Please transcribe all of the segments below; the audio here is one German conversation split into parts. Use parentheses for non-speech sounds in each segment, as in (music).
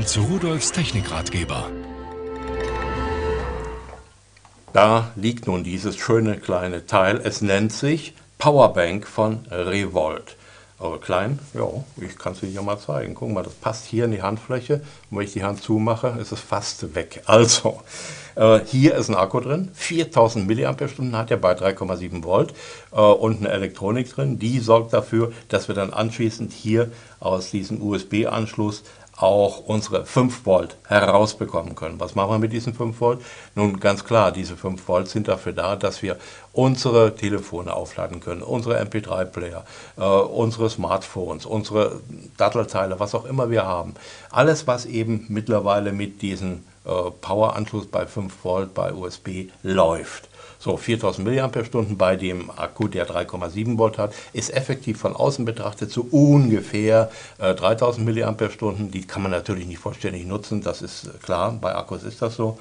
willkommen zu Rudolfs Technikratgeber. Da liegt nun dieses schöne kleine Teil. Es nennt sich Powerbank von Revolt. Aber klein, ja, ich kann es Ihnen ja mal zeigen. Guck mal, das passt hier in die Handfläche. Und wenn ich die Hand zumache, ist es fast weg. Also, äh, hier ist ein Akku drin, 4000 mAh hat er bei 3,7 Volt äh, und eine Elektronik drin. Die sorgt dafür, dass wir dann anschließend hier aus diesem USB-Anschluss auch unsere 5 Volt herausbekommen können. Was machen wir mit diesen 5 Volt? Nun ganz klar, diese 5 Volt sind dafür da, dass wir unsere Telefone aufladen können, unsere MP3-Player, äh, unsere Smartphones, unsere Dattelteile, was auch immer wir haben. Alles, was eben mittlerweile mit diesem äh, Power-Anschluss bei 5 Volt bei USB läuft. So, 4000 mAh bei dem Akku, der 3,7 Volt hat, ist effektiv von außen betrachtet so ungefähr äh, 3000 mAh. Die kann man natürlich nicht vollständig nutzen, das ist äh, klar, bei Akkus ist das so.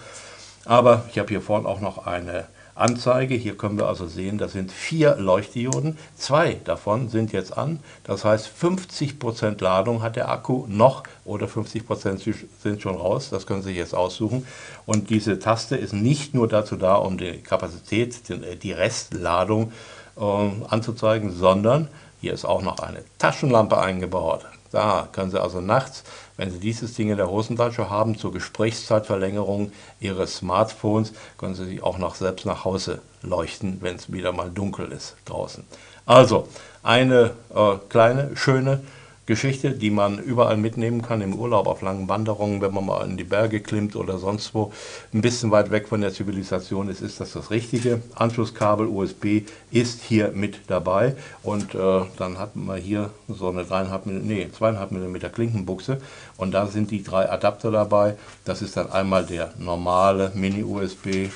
Aber ich habe hier vorne auch noch eine Anzeige. Hier können wir also sehen, das sind vier Leuchtdioden. Zwei davon sind jetzt an. Das heißt, 50% Ladung hat der Akku noch oder 50% sind schon raus. Das können Sie jetzt aussuchen. Und diese Taste ist nicht nur dazu da, um die Kapazität, die Restladung äh, anzuzeigen, sondern hier ist auch noch eine Taschenlampe eingebaut. Da können Sie also nachts, wenn Sie dieses Ding in der Hosentasche haben, zur Gesprächszeitverlängerung Ihres Smartphones, können Sie sich auch noch selbst nach Hause leuchten, wenn es wieder mal dunkel ist draußen. Also eine äh, kleine, schöne Geschichte, die man überall mitnehmen kann im Urlaub, auf langen Wanderungen, wenn man mal in die Berge klimmt oder sonst wo, ein bisschen weit weg von der Zivilisation ist, ist das das Richtige. Anschlusskabel USB ist hier mit dabei und äh, dann hat man hier so eine 3,5 nee, 2,5 mm Klinkenbuchse und da sind die drei Adapter dabei. Das ist dann einmal der normale Mini-USB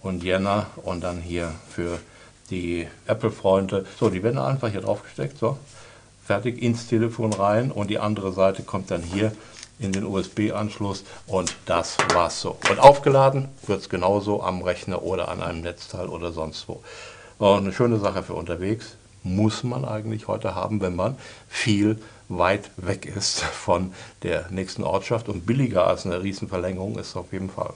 und Jena und dann hier für die Apple-Freunde. So, die werden einfach hier drauf gesteckt. So fertig ins Telefon rein und die andere Seite kommt dann hier in den USB-Anschluss und das war's so. Und aufgeladen wird es genauso am Rechner oder an einem Netzteil oder sonst wo. Und eine schöne Sache für unterwegs muss man eigentlich heute haben, wenn man viel weit weg ist (laughs) von der nächsten Ortschaft und billiger als eine Riesenverlängerung ist auf jeden Fall.